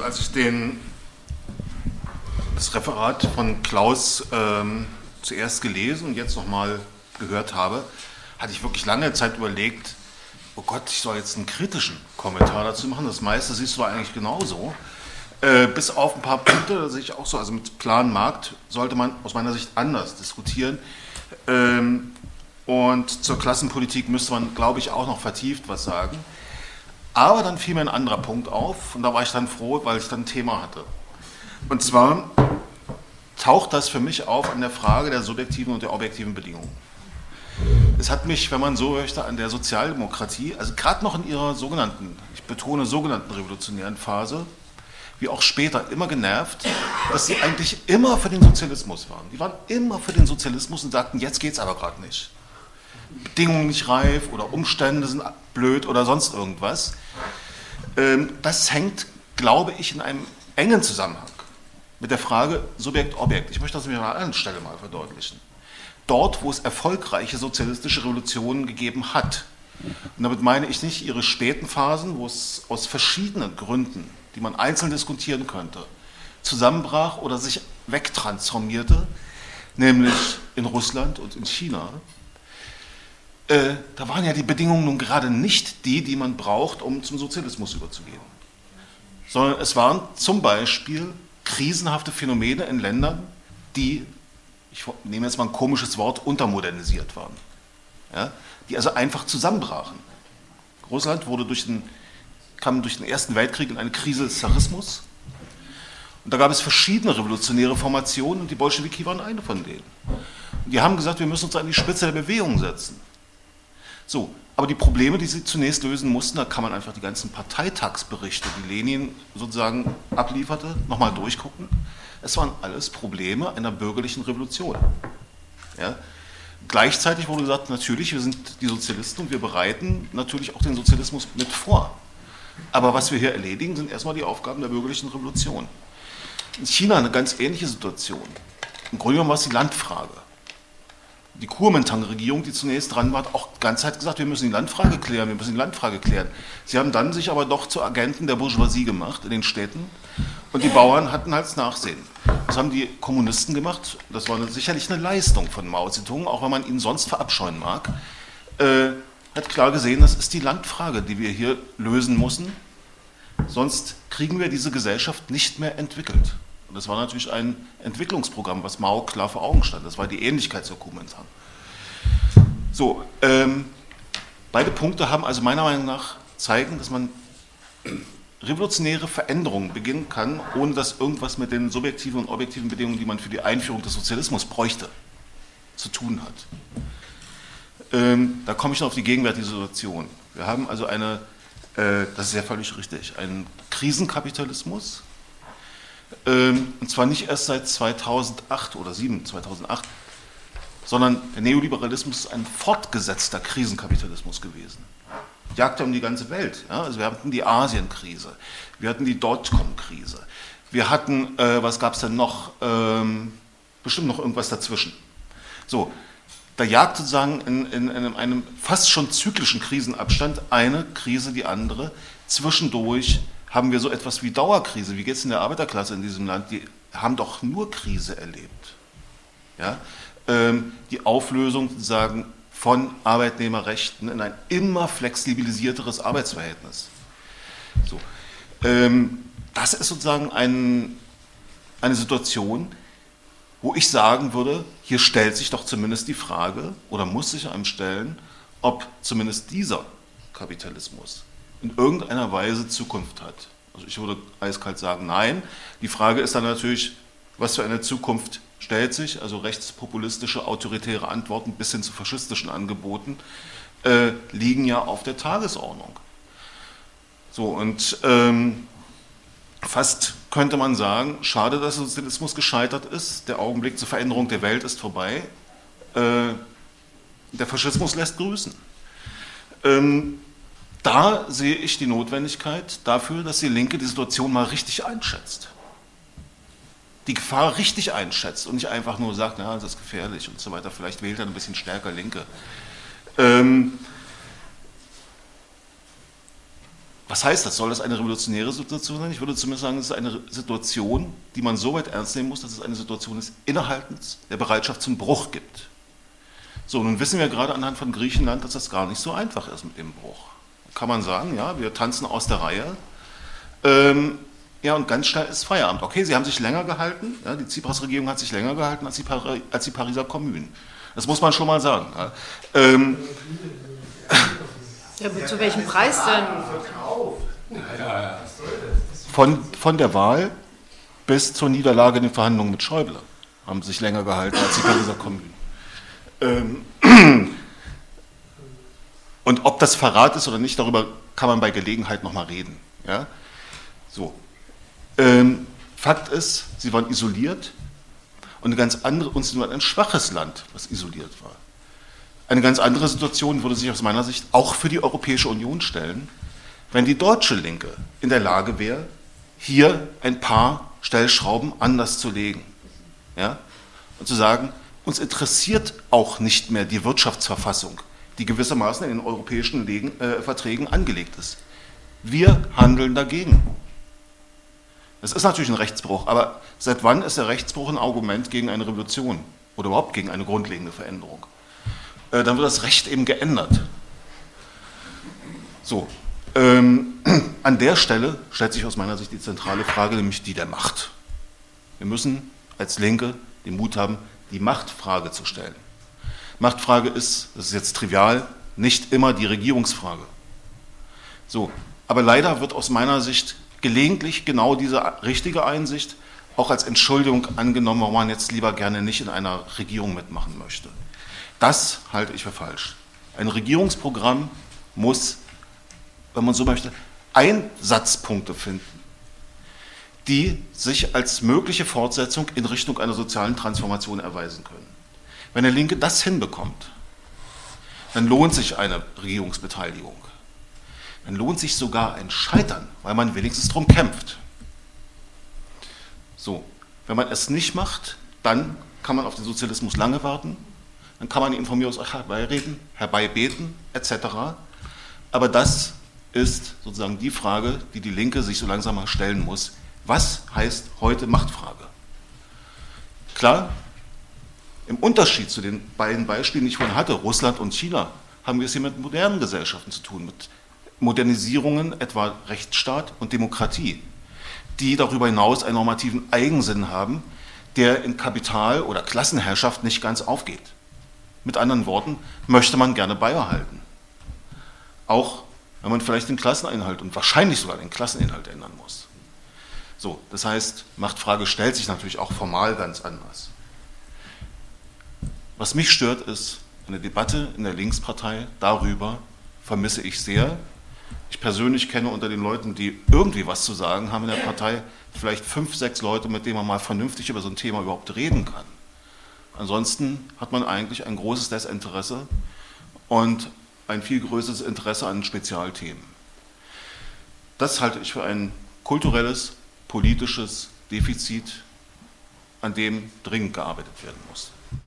Also als ich den, das Referat von Klaus ähm, zuerst gelesen und jetzt nochmal gehört habe, hatte ich wirklich lange Zeit überlegt, oh Gott, ich soll jetzt einen kritischen Kommentar dazu machen. Das meiste siehst du eigentlich genauso. Äh, bis auf ein paar Punkte, da sehe ich auch so, also mit klaren Markt sollte man aus meiner Sicht anders diskutieren. Ähm, und zur Klassenpolitik müsste man, glaube ich, auch noch vertieft was sagen. Aber dann fiel mir ein anderer Punkt auf und da war ich dann froh, weil ich dann ein Thema hatte. Und zwar taucht das für mich auf an der Frage der subjektiven und der objektiven Bedingungen. Es hat mich, wenn man so möchte, an der Sozialdemokratie, also gerade noch in ihrer sogenannten, ich betone sogenannten revolutionären Phase, wie auch später, immer genervt, dass sie eigentlich immer für den Sozialismus waren. Die waren immer für den Sozialismus und sagten, jetzt geht es aber gerade nicht. Bedingungen nicht reif oder Umstände sind blöd oder sonst irgendwas. Ähm, das hängt, glaube ich, in einem engen Zusammenhang mit der Frage Subjekt-Objekt. Ich möchte das mir an einer anderen Stelle mal verdeutlichen. Dort, wo es erfolgreiche sozialistische Revolutionen gegeben hat, und damit meine ich nicht ihre späten Phasen, wo es aus verschiedenen Gründen, die man einzeln diskutieren könnte, zusammenbrach oder sich wegtransformierte, nämlich in Russland und in China, äh, da waren ja die Bedingungen nun gerade nicht die, die man braucht, um zum Sozialismus überzugehen. Sondern es waren zum Beispiel krisenhafte Phänomene in Ländern, die, ich nehme jetzt mal ein komisches Wort, untermodernisiert waren. Ja? Die also einfach zusammenbrachen. Russland wurde durch den, kam durch den Ersten Weltkrieg in eine Krise des Zarismus. Und da gab es verschiedene revolutionäre Formationen und die Bolschewiki waren eine von denen. Und die haben gesagt, wir müssen uns an die Spitze der Bewegung setzen. So, aber die Probleme, die sie zunächst lösen mussten, da kann man einfach die ganzen Parteitagsberichte, die Lenin sozusagen ablieferte, nochmal durchgucken. Es waren alles Probleme einer bürgerlichen Revolution. Ja? Gleichzeitig wurde gesagt, natürlich, wir sind die Sozialisten und wir bereiten natürlich auch den Sozialismus mit vor. Aber was wir hier erledigen, sind erstmal die Aufgaben der bürgerlichen Revolution. In China eine ganz ähnliche Situation. Im Grunde genommen war es die Landfrage die Kuomintang-Regierung, die zunächst dran war, hat auch die ganze Zeit gesagt, wir müssen die Landfrage klären, wir müssen die Landfrage klären. Sie haben dann sich aber doch zu Agenten der Bourgeoisie gemacht in den Städten und die Bauern hatten halt das Nachsehen. Das haben die Kommunisten gemacht, das war sicherlich eine Leistung von Mao Zedong, auch wenn man ihn sonst verabscheuen mag, äh, hat klar gesehen, das ist die Landfrage, die wir hier lösen müssen, sonst kriegen wir diese Gesellschaft nicht mehr entwickelt. Und das war natürlich ein Entwicklungsprogramm, was Mao klar vor Augen stand. Das war die Ähnlichkeit zur Kuomintang. So, ähm, beide Punkte haben also meiner Meinung nach zeigen, dass man revolutionäre Veränderungen beginnen kann, ohne dass irgendwas mit den subjektiven und objektiven Bedingungen, die man für die Einführung des Sozialismus bräuchte, zu tun hat. Ähm, da komme ich noch auf die gegenwärtige Situation. Wir haben also eine, äh, das ist ja völlig richtig, einen Krisenkapitalismus, und zwar nicht erst seit 2008 oder 2007, 2008, sondern der Neoliberalismus ist ein fortgesetzter Krisenkapitalismus gewesen. Jagte um die ganze Welt. Ja? Also wir hatten die Asienkrise, wir hatten die Dotcom-Krise, wir hatten, äh, was gab es denn noch, ähm, bestimmt noch irgendwas dazwischen. So, da jagt sozusagen in, in, in, einem fast schon zyklischen Krisenabstand eine Krise die andere. Zwischendurch haben wir so etwas wie Dauerkrise. Wie geht es in der Arbeiterklasse in diesem Land? Die haben doch nur Krise erlebt. Ja? Ähm, die Auflösung sozusagen von Arbeitnehmerrechten in ein immer flexibilisierteres Arbeitsverhältnis. So. Ähm, das ist sozusagen ein, eine Situation, wo ich sagen würde, hier stellt sich doch zumindest die Frage oder muss sich einem stellen, ob zumindest dieser Kapitalismus in irgendeiner Weise Zukunft hat. Also ich würde eiskalt sagen, nein. Die Frage ist dann natürlich, was für eine Zukunft stellt sich, also rechtspopulistische, autoritäre Antworten bis hin zu faschistischen Angeboten äh, liegen ja auf der Tagesordnung. So, und ähm, fast könnte man sagen, schade, dass der Sozialismus gescheitert ist, der Augenblick zur Veränderung der Welt ist vorbei, äh, der Faschismus lässt grüßen. Ähm, da sehe ich die Notwendigkeit dafür, dass die Linke die Situation mal richtig einschätzt. Die Gefahr richtig einschätzt und nicht einfach nur sagt, na, das ist gefährlich und so weiter. Vielleicht wählt er ein bisschen stärker Linke. Ähm, Was heißt das? Soll das eine revolutionäre Situation sein? Ich würde zumindest sagen, es ist eine Situation, die man so weit ernst nehmen muss, dass es eine Situation des Innehaltens der Bereitschaft zum Bruch gibt. So, nun wissen wir gerade anhand von Griechenland, dass das gar nicht so einfach ist mit dem Bruch. Kann man sagen, ja, wir tanzen aus der Reihe. Ähm, ja, und ganz schnell ist Feierabend. Okay, sie haben sich länger gehalten, ja, die Tsipras-Regierung hat sich länger gehalten als die, Pari als die Pariser Kommune. Das muss man schon mal sagen. Ja. Ähm, ja, zu welchem Preis denn? Von, von der Wahl bis zur Niederlage in den Verhandlungen mit Schäuble haben sich länger gehalten als die Pariser Kommune. Ähm, und ob das Verrat ist oder nicht, darüber kann man bei Gelegenheit nochmal reden. Ja? So. Ähm, Fakt ist, sie waren isoliert und eine ganz andere, uns nur ein schwaches Land, was isoliert war. Eine ganz andere Situation würde sich aus meiner Sicht auch für die Europäische Union stellen, wenn die deutsche Linke in der Lage wäre, hier ein paar Stellschrauben anders zu legen. Ja? Und zu sagen, uns interessiert auch nicht mehr die Wirtschaftsverfassung, die gewissermaßen in den europäischen Legen, äh, Verträgen angelegt ist. Wir handeln dagegen. Das ist natürlich ein Rechtsbruch, aber seit wann ist der Rechtsbruch ein Argument gegen eine Revolution oder überhaupt gegen eine grundlegende Veränderung? Äh, dann wird das Recht eben geändert. So, ähm, an der Stelle stellt sich aus meiner Sicht die zentrale Frage, nämlich die der Macht. Wir müssen als Linke den Mut haben, die Machtfrage zu stellen. Machtfrage ist, das ist jetzt trivial, nicht immer die Regierungsfrage. So, aber leider wird aus meiner Sicht gelegentlich genau diese richtige Einsicht auch als Entschuldigung angenommen, warum man jetzt lieber gerne nicht in einer Regierung mitmachen möchte. Das halte ich für falsch. Ein Regierungsprogramm muss, wenn man so möchte, Einsatzpunkte finden, die sich als mögliche Fortsetzung in Richtung einer sozialen Transformation erweisen können. Wenn der Linke das hinbekommt, dann lohnt sich eine Regierungsbeteiligung. Dann lohnt sich sogar ein Scheitern, weil man wenigstens darum kämpft. So, wenn man es nicht macht, dann kann man auf den Sozialismus lange warten, dann kann man ihn von mir aus herbeireden, herbeibeten, etc. Aber das ist sozusagen die Frage, die die Linke sich so langsam mal stellen muss. Was heißt heute Machtfrage? Klar, im Unterschied zu den beiden Beispielen, die ich vorhin hatte, Russland und China, haben wir es hier mit modernen Gesellschaften zu tun, mit Modernisierungen, etwa Rechtsstaat und Demokratie, die darüber hinaus einen normativen Eigensinn haben, der in Kapital- oder Klassenherrschaft nicht ganz aufgeht. Mit anderen Worten, möchte man gerne beibehalten. Auch wenn man vielleicht den Klasseninhalt und wahrscheinlich sogar den Klasseninhalt ändern muss. So, das heißt, Machtfrage stellt sich natürlich auch formal ganz anders. Was mich stört, ist eine Debatte in der Linkspartei darüber, vermisse ich sehr. Ich persönlich kenne unter den Leuten, die irgendwie was zu sagen haben in der Partei, vielleicht fünf, sechs Leute, mit denen man mal vernünftig über so ein Thema überhaupt reden kann. Ansonsten hat man eigentlich ein großes Desinteresse und ein viel größeres Interesse an Spezialthemen. Das halte ich für ein kulturelles, politisches Defizit, an dem dringend gearbeitet werden muss.